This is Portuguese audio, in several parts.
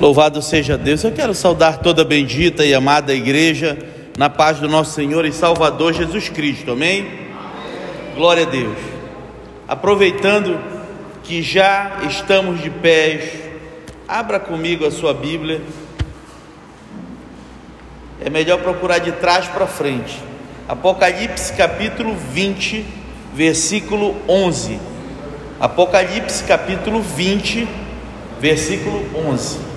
Louvado seja Deus. Eu quero saudar toda a bendita e amada igreja na paz do nosso Senhor e Salvador Jesus Cristo. Amém? Glória a Deus. Aproveitando que já estamos de pés, abra comigo a sua Bíblia. É melhor procurar de trás para frente. Apocalipse capítulo 20, versículo 11. Apocalipse capítulo 20, versículo 11.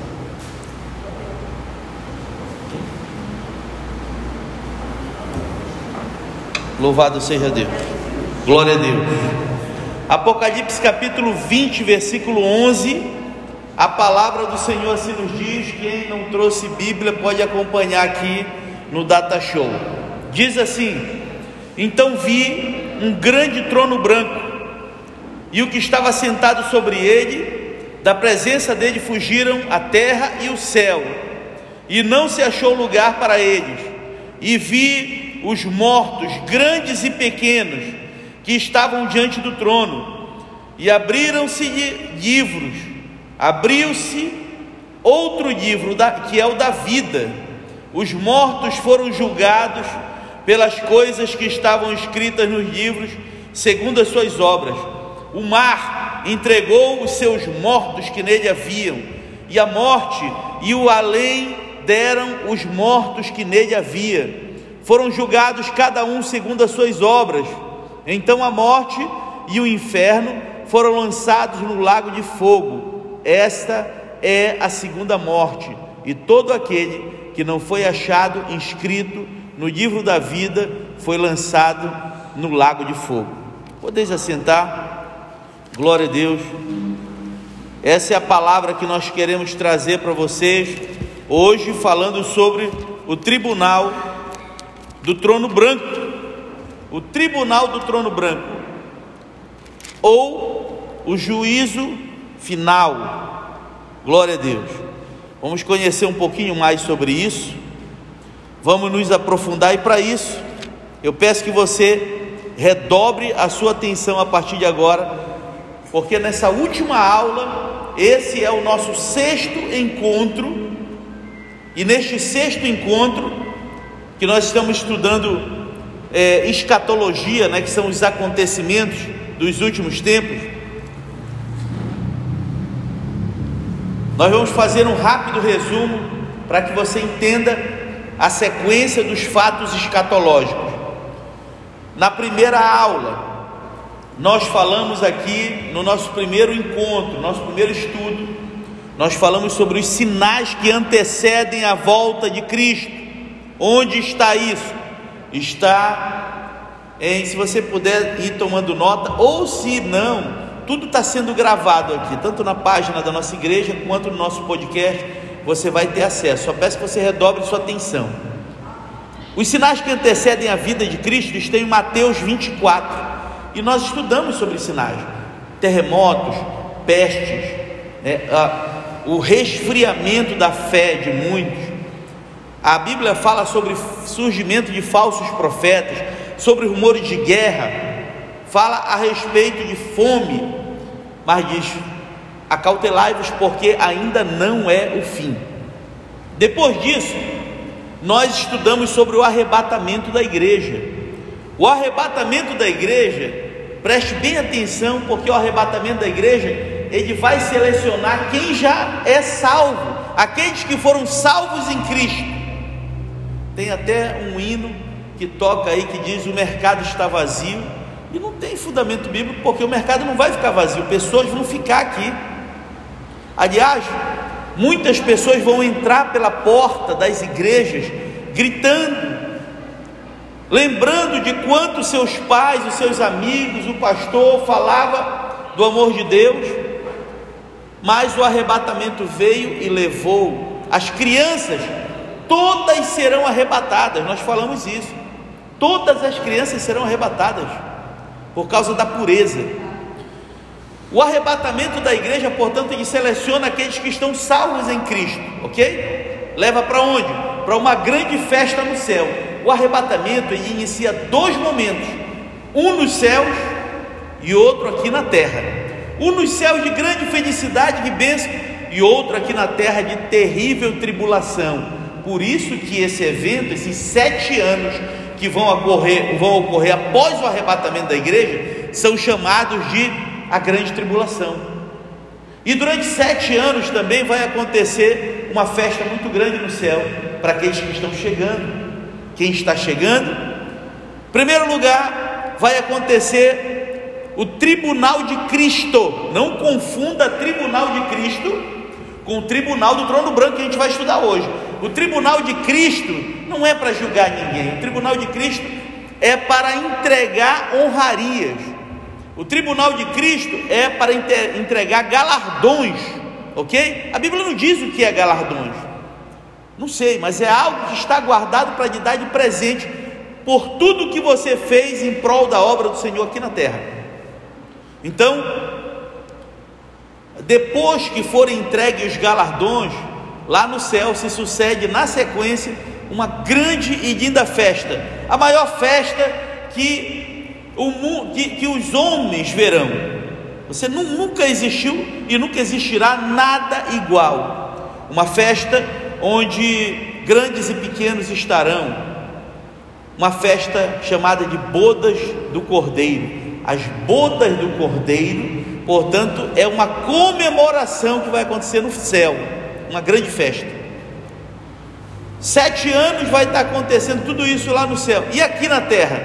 Louvado seja Deus. Glória a Deus. Apocalipse capítulo 20, versículo 11. A palavra do Senhor assim nos diz. Quem não trouxe Bíblia pode acompanhar aqui no Data Show. Diz assim: Então vi um grande trono branco, e o que estava sentado sobre ele, da presença dele fugiram a terra e o céu, e não se achou lugar para eles. E vi os mortos, grandes e pequenos, que estavam diante do trono, e abriram-se livros. Abriu-se outro livro, que é o da vida. Os mortos foram julgados pelas coisas que estavam escritas nos livros, segundo as suas obras. O mar entregou os seus mortos que nele haviam, e a morte e o além deram os mortos que nele havia foram julgados cada um segundo as suas obras. Então a morte e o inferno foram lançados no lago de fogo. Esta é a segunda morte, e todo aquele que não foi achado inscrito no livro da vida foi lançado no lago de fogo. Podeis assentar? Glória a Deus. Essa é a palavra que nós queremos trazer para vocês hoje, falando sobre o tribunal do trono branco, o tribunal do trono branco, ou o juízo final. Glória a Deus. Vamos conhecer um pouquinho mais sobre isso. Vamos nos aprofundar e para isso eu peço que você redobre a sua atenção a partir de agora, porque nessa última aula, esse é o nosso sexto encontro, e neste sexto encontro que nós estamos estudando é, escatologia, né, que são os acontecimentos dos últimos tempos. Nós vamos fazer um rápido resumo para que você entenda a sequência dos fatos escatológicos. Na primeira aula, nós falamos aqui no nosso primeiro encontro, nosso primeiro estudo, nós falamos sobre os sinais que antecedem a volta de Cristo. Onde está isso? Está em, se você puder ir tomando nota, ou se não, tudo está sendo gravado aqui, tanto na página da nossa igreja quanto no nosso podcast, você vai ter acesso. Só peço que você redobre sua atenção. Os sinais que antecedem a vida de Cristo estão em Mateus 24, e nós estudamos sobre sinais: terremotos, pestes, né, a, o resfriamento da fé de muitos a Bíblia fala sobre surgimento de falsos profetas, sobre rumores de guerra, fala a respeito de fome, mas diz: acautelai-vos, porque ainda não é o fim. Depois disso, nós estudamos sobre o arrebatamento da igreja. O arrebatamento da igreja, preste bem atenção, porque o arrebatamento da igreja, ele vai selecionar quem já é salvo, aqueles que foram salvos em Cristo. Tem até um hino que toca aí que diz: o mercado está vazio. E não tem fundamento bíblico, porque o mercado não vai ficar vazio, pessoas vão ficar aqui. Aliás, muitas pessoas vão entrar pela porta das igrejas gritando, lembrando de quanto seus pais, os seus amigos, o pastor falava do amor de Deus, mas o arrebatamento veio e levou as crianças todas serão arrebatadas. Nós falamos isso. Todas as crianças serão arrebatadas por causa da pureza. O arrebatamento da igreja, portanto, ele seleciona aqueles que estão salvos em Cristo, ok? Leva para onde? Para uma grande festa no céu. O arrebatamento ele inicia dois momentos: um nos céus e outro aqui na terra. Um nos céus de grande felicidade, de bênção, e outro aqui na terra de terrível tribulação. Por isso que esse evento, esses sete anos que vão ocorrer, vão ocorrer após o arrebatamento da igreja, são chamados de a grande tribulação. E durante sete anos também vai acontecer uma festa muito grande no céu para aqueles que estão chegando. Quem está chegando? Em primeiro lugar, vai acontecer o tribunal de Cristo. Não confunda tribunal de Cristo com o tribunal do trono branco que a gente vai estudar hoje. O tribunal de Cristo não é para julgar ninguém. O tribunal de Cristo é para entregar honrarias. O tribunal de Cristo é para entregar galardões, ok? A Bíblia não diz o que é galardões. Não sei, mas é algo que está guardado para lhe dar de presente por tudo que você fez em prol da obra do Senhor aqui na terra. Então, depois que forem entregues os galardões, lá no céu se sucede na sequência uma grande e linda festa, a maior festa que, o, que, que os homens verão. Você nunca existiu e nunca existirá nada igual. Uma festa onde grandes e pequenos estarão. Uma festa chamada de Bodas do Cordeiro. As bodas do Cordeiro, portanto, é uma comemoração que vai acontecer no céu uma grande festa. Sete anos vai estar acontecendo tudo isso lá no céu. E aqui na terra?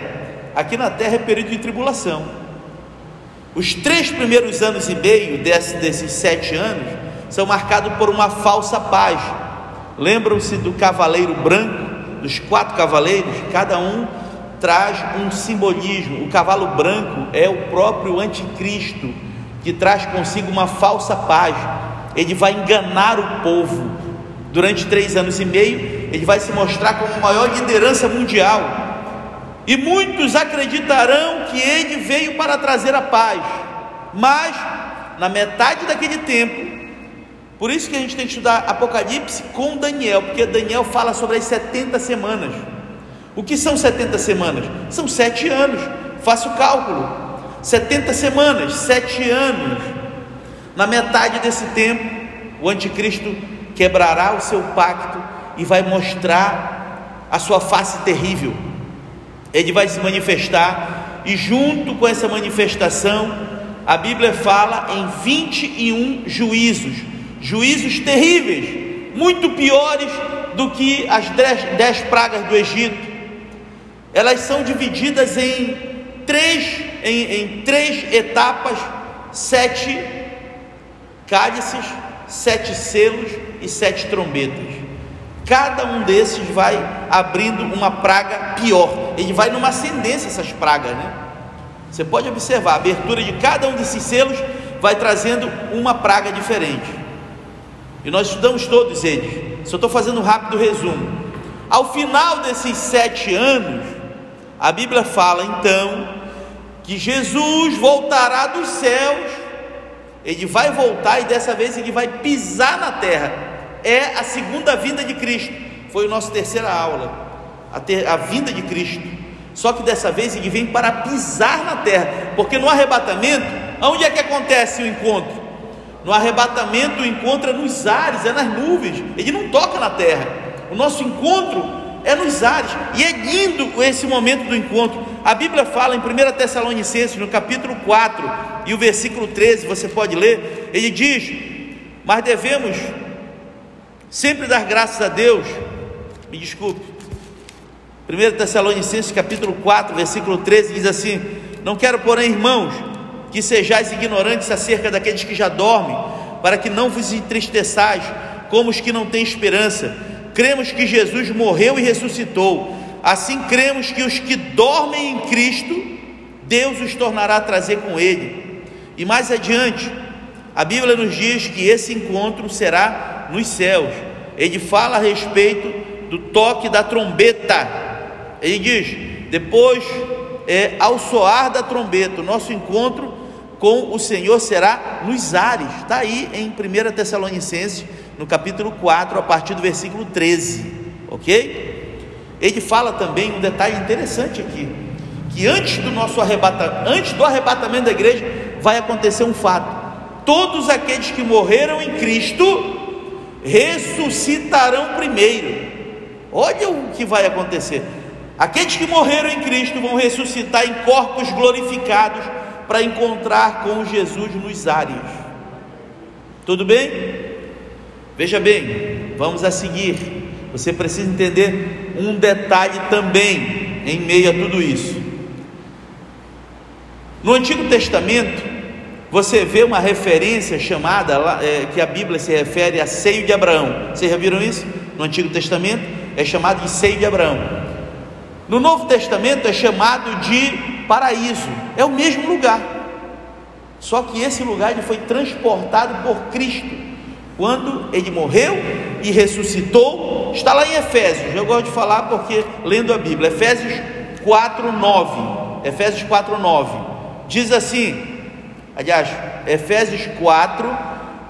Aqui na terra é período de tribulação. Os três primeiros anos e meio desse, desses sete anos são marcados por uma falsa paz. Lembram-se do cavaleiro branco, dos quatro cavaleiros? Cada um traz um simbolismo. O cavalo branco é o próprio anticristo, que traz consigo uma falsa paz ele vai enganar o povo durante três anos e meio, ele vai se mostrar como a maior liderança mundial. E muitos acreditarão que ele veio para trazer a paz, mas na metade daquele tempo, por isso que a gente tem que estudar Apocalipse com Daniel, porque Daniel fala sobre as 70 semanas. O que são 70 semanas? São sete anos, faça o cálculo. 70 semanas, sete anos. Na metade desse tempo, o anticristo quebrará o seu pacto e vai mostrar a sua face terrível. Ele vai se manifestar e junto com essa manifestação, a Bíblia fala em 21 juízos, juízos terríveis, muito piores do que as dez pragas do Egito. Elas são divididas em três, em, em três etapas, sete cálices, sete selos e sete trombetas. Cada um desses vai abrindo uma praga pior. Ele vai numa ascendência essas pragas, né? Você pode observar, a abertura de cada um desses selos vai trazendo uma praga diferente. E nós estudamos todos eles. Só estou fazendo um rápido resumo. Ao final desses sete anos, a Bíblia fala então que Jesus voltará dos céus ele vai voltar e dessa vez ele vai pisar na terra. É a segunda vinda de Cristo. Foi a nossa terceira aula. A, ter, a vinda de Cristo. Só que dessa vez ele vem para pisar na terra. Porque no arrebatamento, onde é que acontece o encontro? No arrebatamento, o encontro é nos ares, é nas nuvens. Ele não toca na terra. O nosso encontro é nos ares. E é lindo esse momento do encontro. A Bíblia fala em 1 Tessalonicenses, no capítulo 4 e o versículo 13, você pode ler. Ele diz: Mas devemos sempre dar graças a Deus. Me desculpe. 1 Tessalonicenses, capítulo 4, versículo 13, diz assim: Não quero, porém, irmãos, que sejais ignorantes acerca daqueles que já dormem, para que não vos entristeçais como os que não têm esperança cremos que Jesus morreu e ressuscitou, assim cremos que os que dormem em Cristo, Deus os tornará a trazer com Ele. E mais adiante, a Bíblia nos diz que esse encontro será nos céus. Ele fala a respeito do toque da trombeta. Ele diz: depois, é, ao soar da trombeta, o nosso encontro com o Senhor será nos ares. Está aí em 1 Tessalonicenses no capítulo 4, a partir do versículo 13, ok? Ele fala também um detalhe interessante aqui, que antes do nosso arrebatamento, antes do arrebatamento da igreja, vai acontecer um fato. todos aqueles que morreram em Cristo ressuscitarão primeiro. Olha o que vai acontecer. Aqueles que morreram em Cristo vão ressuscitar em corpos glorificados para encontrar com Jesus nos ares. Tudo bem? Veja bem, vamos a seguir. Você precisa entender um detalhe também em meio a tudo isso. No Antigo Testamento, você vê uma referência chamada, é, que a Bíblia se refere a seio de Abraão. Vocês já viram isso? No Antigo Testamento é chamado de seio de Abraão. No Novo Testamento é chamado de paraíso. É o mesmo lugar. Só que esse lugar foi transportado por Cristo. Quando ele morreu e ressuscitou, está lá em Efésios. Eu gosto de falar porque lendo a Bíblia, Efésios 4:9. Efésios 4:9 diz assim: aliás, Efésios 4,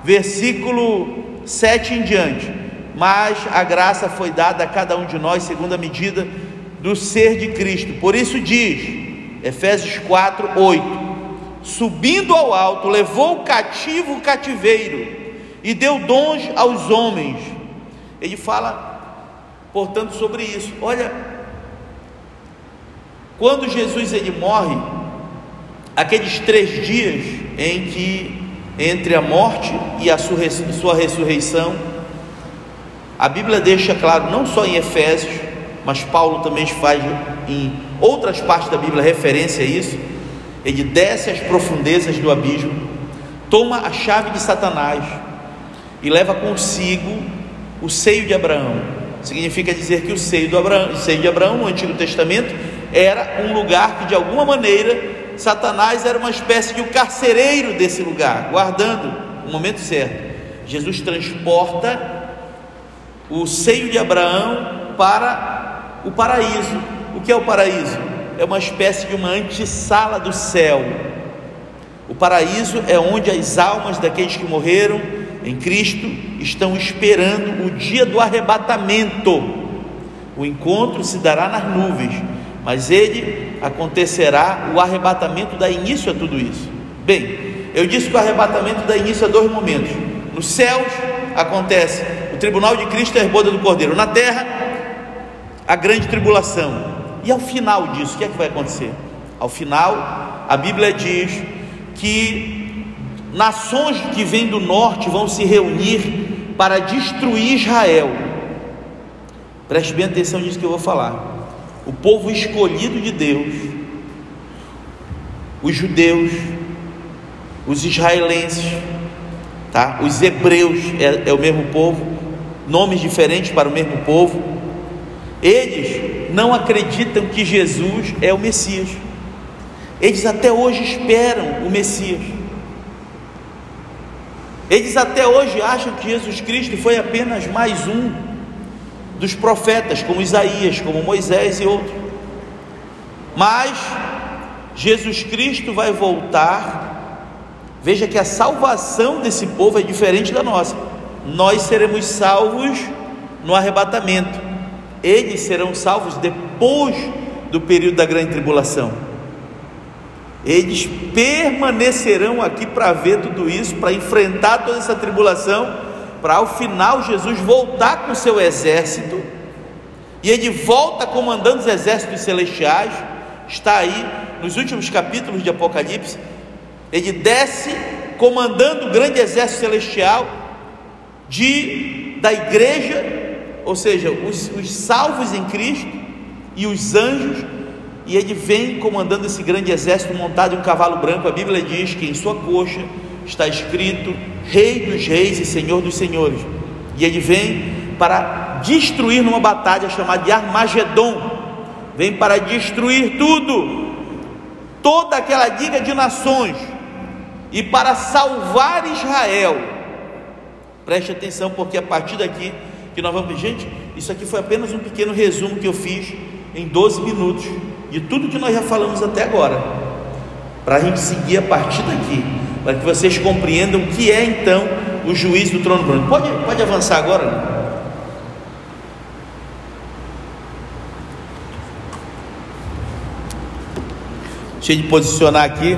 versículo 7 em diante. Mas a graça foi dada a cada um de nós segundo a medida do ser de Cristo. Por isso diz, Efésios 4, 8: Subindo ao alto, levou cativo o cativeiro e deu dons aos homens. Ele fala, portanto, sobre isso. Olha, quando Jesus ele morre, aqueles três dias em que entre a morte e a sua ressurreição, a Bíblia deixa claro, não só em Efésios, mas Paulo também faz em outras partes da Bíblia referência a isso. Ele desce às profundezas do abismo, toma a chave de Satanás e leva consigo o seio de Abraão. Significa dizer que o seio, Abraão, o seio de Abraão no Antigo Testamento era um lugar que de alguma maneira Satanás era uma espécie de um carcereiro desse lugar, guardando o momento certo. Jesus transporta o seio de Abraão para o paraíso. O que é o paraíso? É uma espécie de uma antessala do céu. O paraíso é onde as almas daqueles que morreram em Cristo estão esperando o dia do arrebatamento. O encontro se dará nas nuvens mas ele acontecerá o arrebatamento dá início a tudo isso. Bem, eu disse que o arrebatamento dá início a dois momentos. Nos céus acontece o tribunal de Cristo e a boda do Cordeiro. Na terra, a grande tribulação. E ao final disso, o que é que vai acontecer? Ao final, a Bíblia diz que nações que vêm do norte vão se reunir para destruir Israel. Preste bem atenção nisso que eu vou falar o povo escolhido de Deus, os judeus, os israelenses, tá? os hebreus é, é o mesmo povo, nomes diferentes para o mesmo povo, eles não acreditam que Jesus é o Messias, eles até hoje esperam o Messias. Eles até hoje acham que Jesus Cristo foi apenas mais um dos profetas, como Isaías, como Moisés e outros. Mas Jesus Cristo vai voltar. Veja que a salvação desse povo é diferente da nossa. Nós seremos salvos no arrebatamento. Eles serão salvos depois do período da grande tribulação. Eles permanecerão aqui para ver tudo isso, para enfrentar toda essa tribulação para ao final Jesus voltar com seu exército, e ele volta comandando os exércitos celestiais, está aí nos últimos capítulos de Apocalipse, ele desce comandando o grande exército celestial de, da igreja, ou seja, os, os salvos em Cristo e os anjos, e ele vem comandando esse grande exército montado em um cavalo branco. A Bíblia diz que em sua coxa está escrito Rei dos Reis e Senhor dos Senhores. E ele vem para destruir numa batalha chamada de Armagedon. Vem para destruir tudo, toda aquela liga de nações, e para salvar Israel. Preste atenção, porque a partir daqui que nós vamos. Gente, isso aqui foi apenas um pequeno resumo que eu fiz em 12 minutos de tudo que nós já falamos até agora, para a gente seguir a partir daqui, para que vocês compreendam o que é então o juiz do trono branco. Pode, pode avançar agora? Deixa eu posicionar aqui.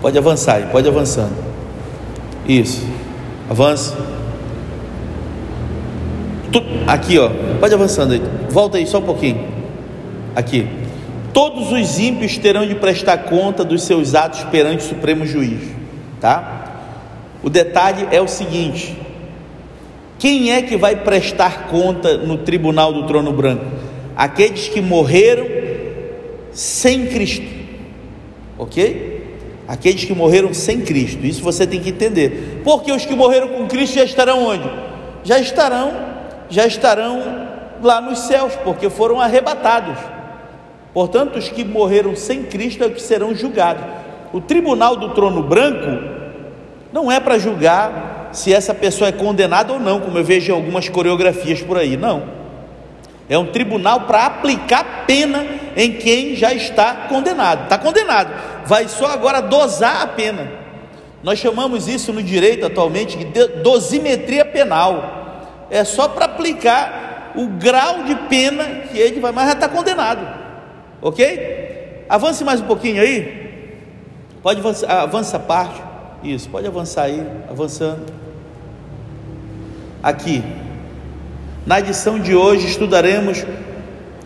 Pode avançar, pode avançando. Isso. Avança. Aqui, ó. Pode avançando aí. Volta aí só um pouquinho. Aqui. Todos os ímpios terão de prestar conta dos seus atos perante o Supremo Juiz, tá? O detalhe é o seguinte: quem é que vai prestar conta no tribunal do trono branco? Aqueles que morreram sem Cristo, ok? Aqueles que morreram sem Cristo, isso você tem que entender. Porque os que morreram com Cristo já estarão onde? Já estarão, já estarão lá nos céus, porque foram arrebatados. Portanto, os que morreram sem Cristo é que serão julgados. O tribunal do trono branco não é para julgar se essa pessoa é condenada ou não, como eu vejo em algumas coreografias por aí. Não. É um tribunal para aplicar pena em quem já está condenado. Está condenado. Vai só agora dosar a pena. Nós chamamos isso no direito atualmente de dosimetria penal. É só para aplicar o grau de pena que ele vai, mas já está condenado. Ok? Avance mais um pouquinho aí. Pode avançar, avança a parte. Isso, pode avançar aí, avançando. Aqui, na edição de hoje, estudaremos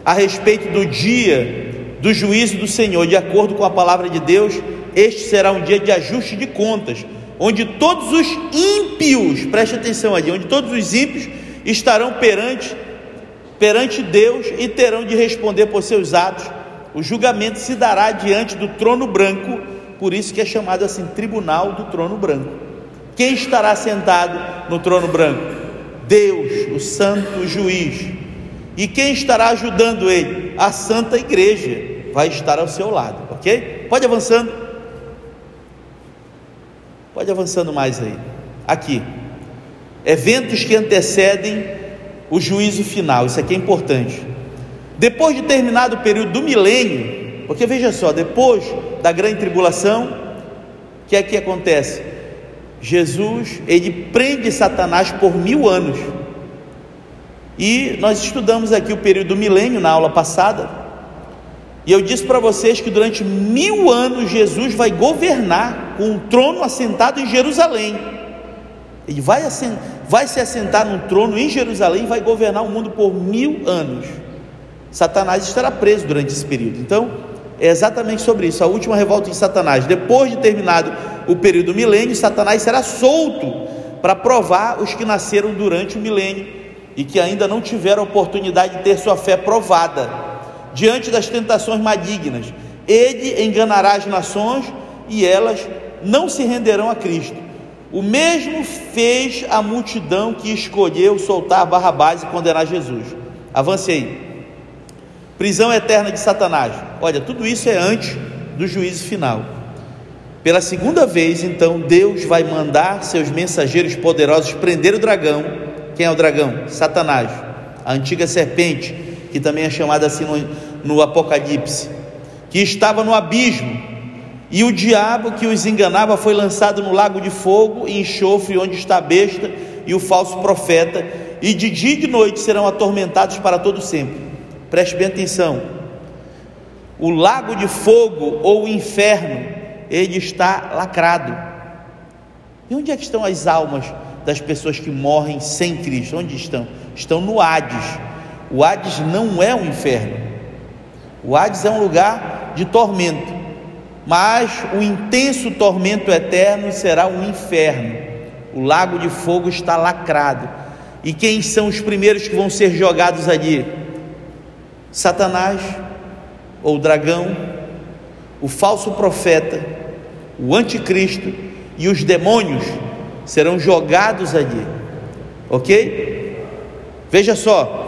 a respeito do dia do juízo do Senhor, de acordo com a palavra de Deus. Este será um dia de ajuste de contas, onde todos os ímpios, preste atenção ali, onde todos os ímpios estarão perante perante Deus e terão de responder por seus atos. O julgamento se dará diante do trono branco por isso que é chamado assim tribunal do trono branco. Quem estará sentado no trono branco? Deus, o santo juiz. E quem estará ajudando ele? A santa igreja vai estar ao seu lado, ok? Pode avançando. Pode avançando mais aí. Aqui. Eventos que antecedem o juízo final. Isso aqui é importante. Depois de terminado o período do milênio, porque veja só, depois da grande tribulação, o que é que acontece? Jesus, ele prende Satanás por mil anos. E nós estudamos aqui o período do milênio na aula passada. E eu disse para vocês que durante mil anos Jesus vai governar com o trono assentado em Jerusalém. Ele vai, vai se assentar no trono em Jerusalém e vai governar o mundo por mil anos. Satanás estará preso durante esse período. Então, é exatamente sobre isso, a última revolta de Satanás. Depois de terminado o período milênio, Satanás será solto para provar os que nasceram durante o milênio e que ainda não tiveram oportunidade de ter sua fé provada diante das tentações malignas. Ele enganará as nações e elas não se renderão a Cristo. O mesmo fez a multidão que escolheu soltar Barrabás e condenar Jesus. Avance aí prisão eterna de Satanás. Olha, tudo isso é antes do juízo final. Pela segunda vez, então, Deus vai mandar seus mensageiros poderosos prender o dragão. Quem é o dragão? Satanás, a antiga serpente, que também é chamada assim no, no Apocalipse, que estava no abismo. E o diabo que os enganava foi lançado no lago de fogo e enxofre, onde está a besta e o falso profeta, e de dia e de noite serão atormentados para todo sempre. Preste bem atenção. O lago de fogo ou o inferno, ele está lacrado. E onde é que estão as almas das pessoas que morrem sem Cristo? Onde estão? Estão no Hades. O Hades não é um inferno. O Hades é um lugar de tormento. Mas o intenso tormento eterno será um inferno. O lago de fogo está lacrado. E quem são os primeiros que vão ser jogados ali? Satanás, ou dragão, o falso profeta, o anticristo e os demônios serão jogados ali, ok? Veja só,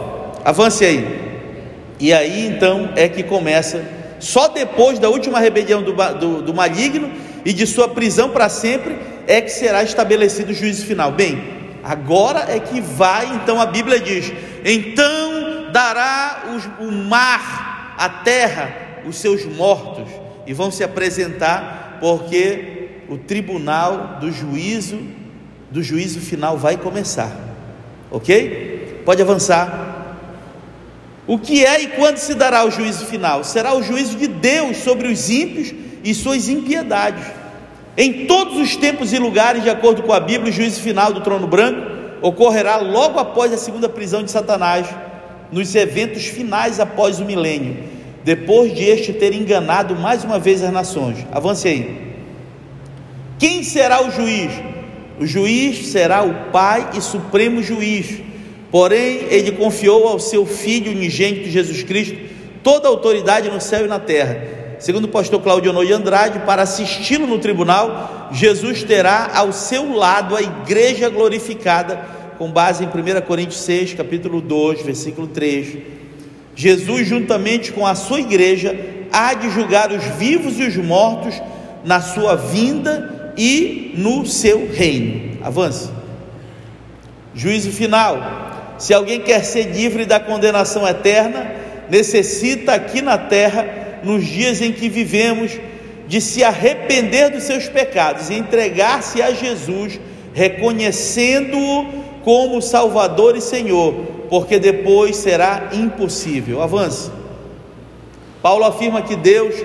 avance aí. E aí então é que começa, só depois da última rebelião do, do, do maligno e de sua prisão para sempre, é que será estabelecido o juízo final. Bem, agora é que vai, então a Bíblia diz: então dará o mar, a terra, os seus mortos, e vão se apresentar, porque o tribunal do juízo, do juízo final vai começar. Ok? Pode avançar. O que é e quando se dará o juízo final? Será o juízo de Deus sobre os ímpios e suas impiedades. Em todos os tempos e lugares, de acordo com a Bíblia, o juízo final do trono branco ocorrerá logo após a segunda prisão de Satanás, nos eventos finais após o milênio, depois de este ter enganado mais uma vez as nações. Avance aí. Quem será o juiz? O juiz será o Pai e Supremo Juiz. Porém, ele confiou ao seu Filho unigênito Jesus Cristo toda a autoridade no céu e na terra segundo o pastor Claudio de Andrade, para assisti-lo no tribunal, Jesus terá ao seu lado a igreja glorificada, com base em 1 Coríntios 6, capítulo 2, versículo 3. Jesus, juntamente com a sua igreja, há de julgar os vivos e os mortos na sua vinda e no seu reino. Avance. Juízo final. Se alguém quer ser livre da condenação eterna, necessita aqui na terra nos dias em que vivemos, de se arrepender dos seus pecados e entregar-se a Jesus, reconhecendo-o como Salvador e Senhor, porque depois será impossível. Avance. Paulo afirma que Deus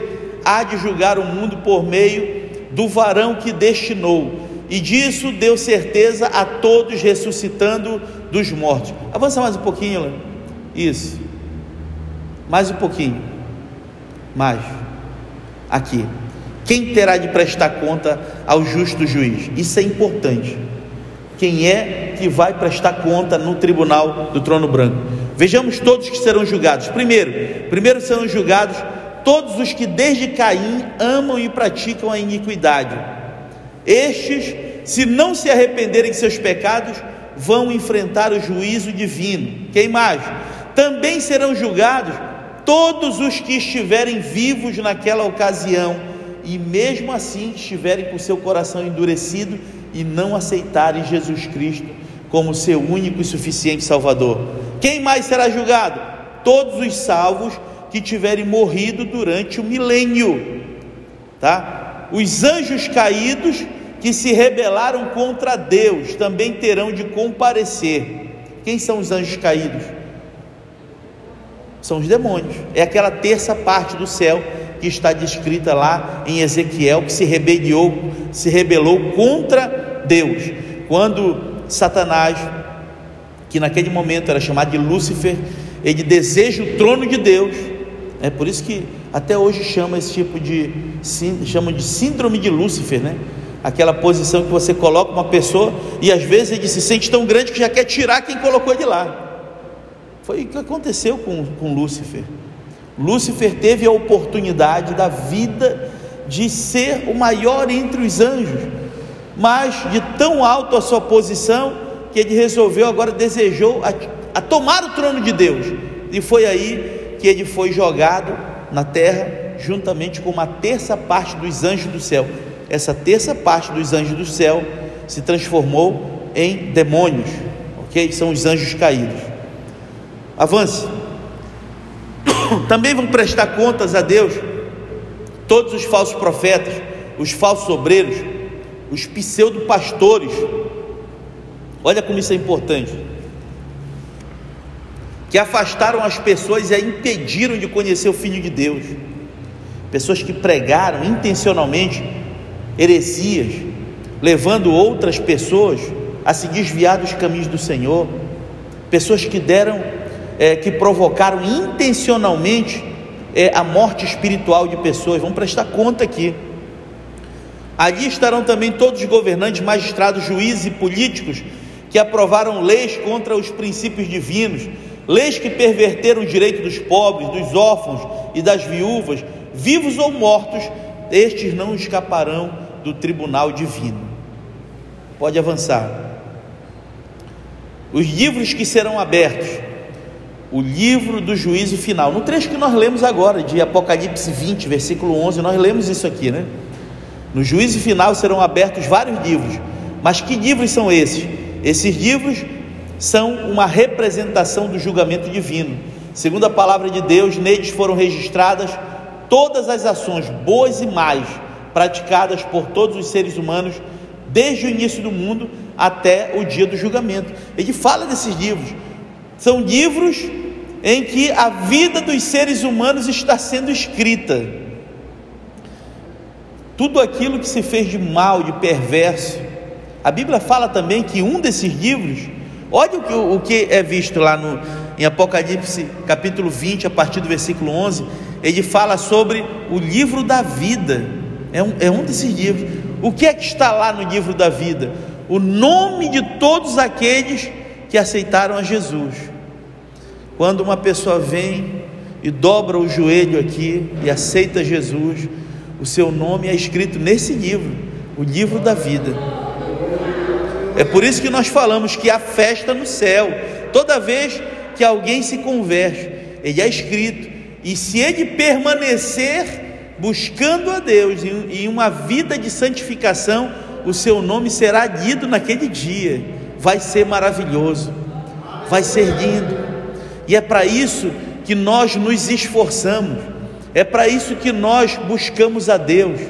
há de julgar o mundo por meio do varão que destinou, e disso deu certeza a todos ressuscitando dos mortos. Avança mais um pouquinho. Isso. Mais um pouquinho. Mas, aqui, quem terá de prestar conta ao justo juiz? Isso é importante. Quem é que vai prestar conta no tribunal do trono branco? Vejamos todos que serão julgados. Primeiro, primeiro serão julgados todos os que desde Caim amam e praticam a iniquidade. Estes, se não se arrependerem de seus pecados, vão enfrentar o juízo divino. Quem mais? Também serão julgados todos os que estiverem vivos naquela ocasião e mesmo assim estiverem com seu coração endurecido e não aceitarem Jesus Cristo como seu único e suficiente Salvador. Quem mais será julgado? Todos os salvos que tiverem morrido durante o milênio, tá? Os anjos caídos que se rebelaram contra Deus também terão de comparecer. Quem são os anjos caídos? são os demônios. É aquela terça parte do céu que está descrita lá em Ezequiel que se rebelou, se rebelou contra Deus. Quando Satanás, que naquele momento era chamado de Lúcifer, ele deseja o trono de Deus. É por isso que até hoje chama esse tipo de chama de síndrome de Lúcifer, né? Aquela posição que você coloca uma pessoa e às vezes ele se sente tão grande que já quer tirar quem colocou ele lá. Foi o que aconteceu com, com Lúcifer. Lúcifer teve a oportunidade da vida de ser o maior entre os anjos, mas de tão alto a sua posição que ele resolveu agora desejou a, a tomar o trono de Deus. E foi aí que ele foi jogado na terra juntamente com uma terça parte dos anjos do céu. Essa terça parte dos anjos do céu se transformou em demônios, ok? São os anjos caídos. Avance. Também vão prestar contas a Deus todos os falsos profetas, os falsos obreiros, os pseudo-pastores. Olha como isso é importante. Que afastaram as pessoas e a impediram de conhecer o Filho de Deus. Pessoas que pregaram intencionalmente heresias, levando outras pessoas a se desviar dos caminhos do Senhor. Pessoas que deram é, que provocaram intencionalmente é, a morte espiritual de pessoas. Vamos prestar conta aqui. Ali estarão também todos os governantes, magistrados, juízes e políticos que aprovaram leis contra os princípios divinos, leis que perverteram o direito dos pobres, dos órfãos e das viúvas, vivos ou mortos, estes não escaparão do tribunal divino. Pode avançar. Os livros que serão abertos o livro do juízo final. No trecho que nós lemos agora, de Apocalipse 20, versículo 11, nós lemos isso aqui, né? No juízo final serão abertos vários livros. Mas que livros são esses? Esses livros são uma representação do julgamento divino. Segundo a palavra de Deus, neles foram registradas todas as ações, boas e más, praticadas por todos os seres humanos desde o início do mundo até o dia do julgamento. Ele fala desses livros. São livros em que a vida dos seres humanos está sendo escrita. tudo aquilo que se fez de mal, de perverso. A Bíblia fala também que um desses livros, olha o que, o que é visto lá no, em Apocalipse capítulo 20, a partir do versículo 11, ele fala sobre o livro da vida, é um, é um desses livros. O que é que está lá no livro da vida? O nome de todos aqueles que aceitaram a Jesus. Quando uma pessoa vem e dobra o joelho aqui e aceita Jesus, o seu nome é escrito nesse livro, o livro da vida. É por isso que nós falamos que há festa no céu, toda vez que alguém se converte, ele é escrito, e se ele permanecer buscando a Deus em uma vida de santificação, o seu nome será lido naquele dia, vai ser maravilhoso, vai ser lindo, e é para isso que nós nos esforçamos. É para isso que nós buscamos a Deus.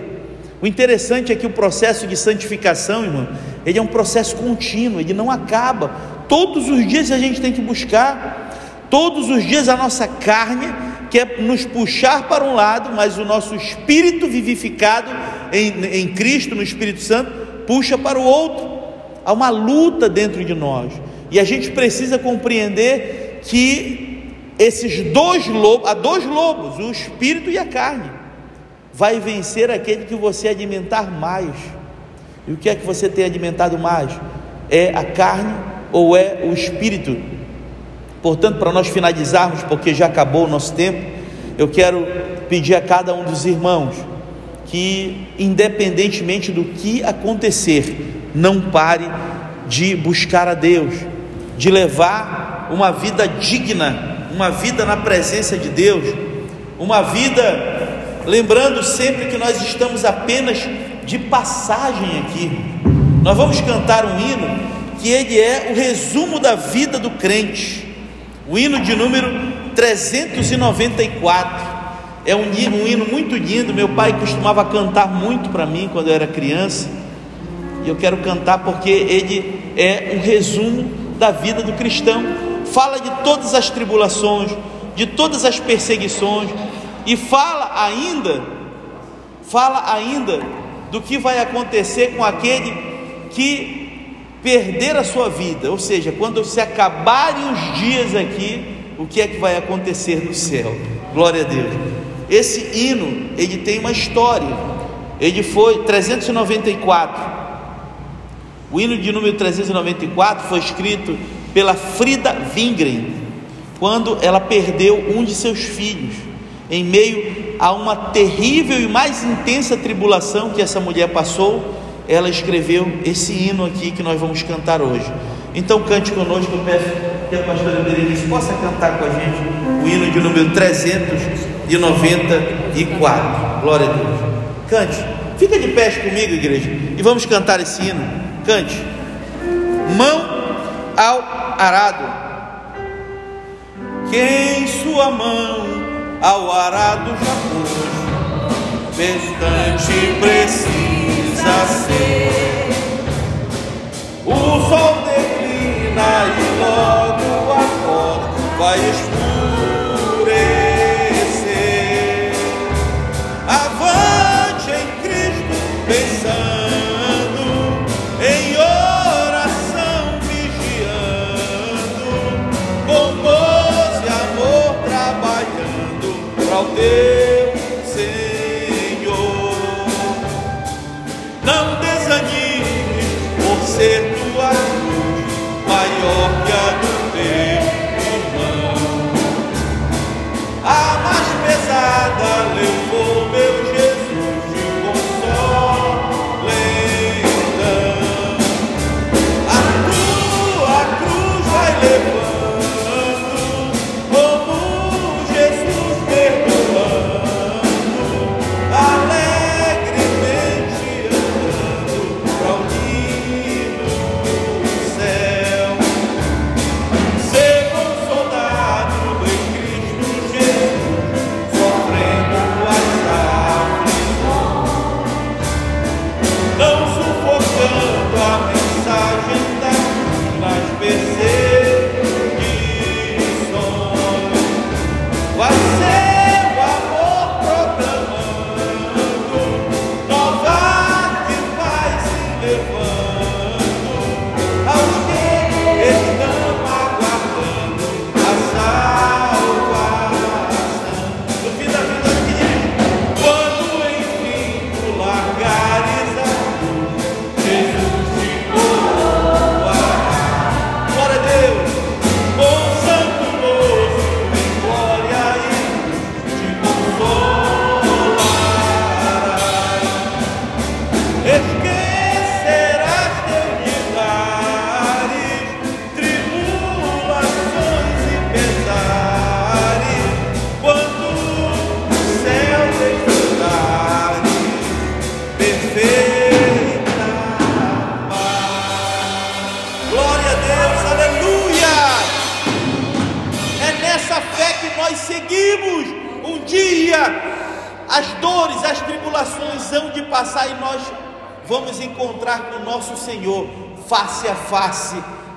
O interessante é que o processo de santificação, irmão, ele é um processo contínuo, ele não acaba. Todos os dias a gente tem que buscar, todos os dias a nossa carne quer nos puxar para um lado, mas o nosso espírito vivificado em, em Cristo, no Espírito Santo, puxa para o outro. Há uma luta dentro de nós, e a gente precisa compreender que esses dois lobos, há dois lobos, o espírito e a carne. Vai vencer aquele que você alimentar mais. E o que é que você tem alimentado mais? É a carne ou é o espírito? Portanto, para nós finalizarmos, porque já acabou o nosso tempo, eu quero pedir a cada um dos irmãos que, independentemente do que acontecer, não pare de buscar a Deus, de levar uma vida digna uma vida na presença de Deus, uma vida lembrando sempre que nós estamos apenas de passagem aqui. Nós vamos cantar um hino que ele é o resumo da vida do crente. O hino de número 394. É um um hino muito lindo. Meu pai costumava cantar muito para mim quando eu era criança. E eu quero cantar porque ele é um resumo da vida do cristão fala de todas as tribulações, de todas as perseguições, e fala ainda, fala ainda do que vai acontecer com aquele que perder a sua vida, ou seja, quando se acabarem os dias aqui, o que é que vai acontecer no céu? Glória a Deus. Esse hino, ele tem uma história. Ele foi 394. O hino de número 394 foi escrito pela Frida Wingren, quando ela perdeu um de seus filhos, em meio a uma terrível e mais intensa tribulação que essa mulher passou, ela escreveu esse hino aqui que nós vamos cantar hoje. Então cante conosco, eu peço que a pastora Berenice possa cantar com a gente o hino de número 394. Glória a Deus. Cante. Fica de pé comigo, igreja, e vamos cantar esse hino. Cante. Mão ao arado. Quem sua mão ao arado já pôs, bastante precisa ser. O sol declina e logo a porta vai escurecer.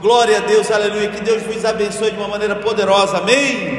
Glória a Deus, aleluia. Que Deus vos abençoe de uma maneira poderosa. Amém.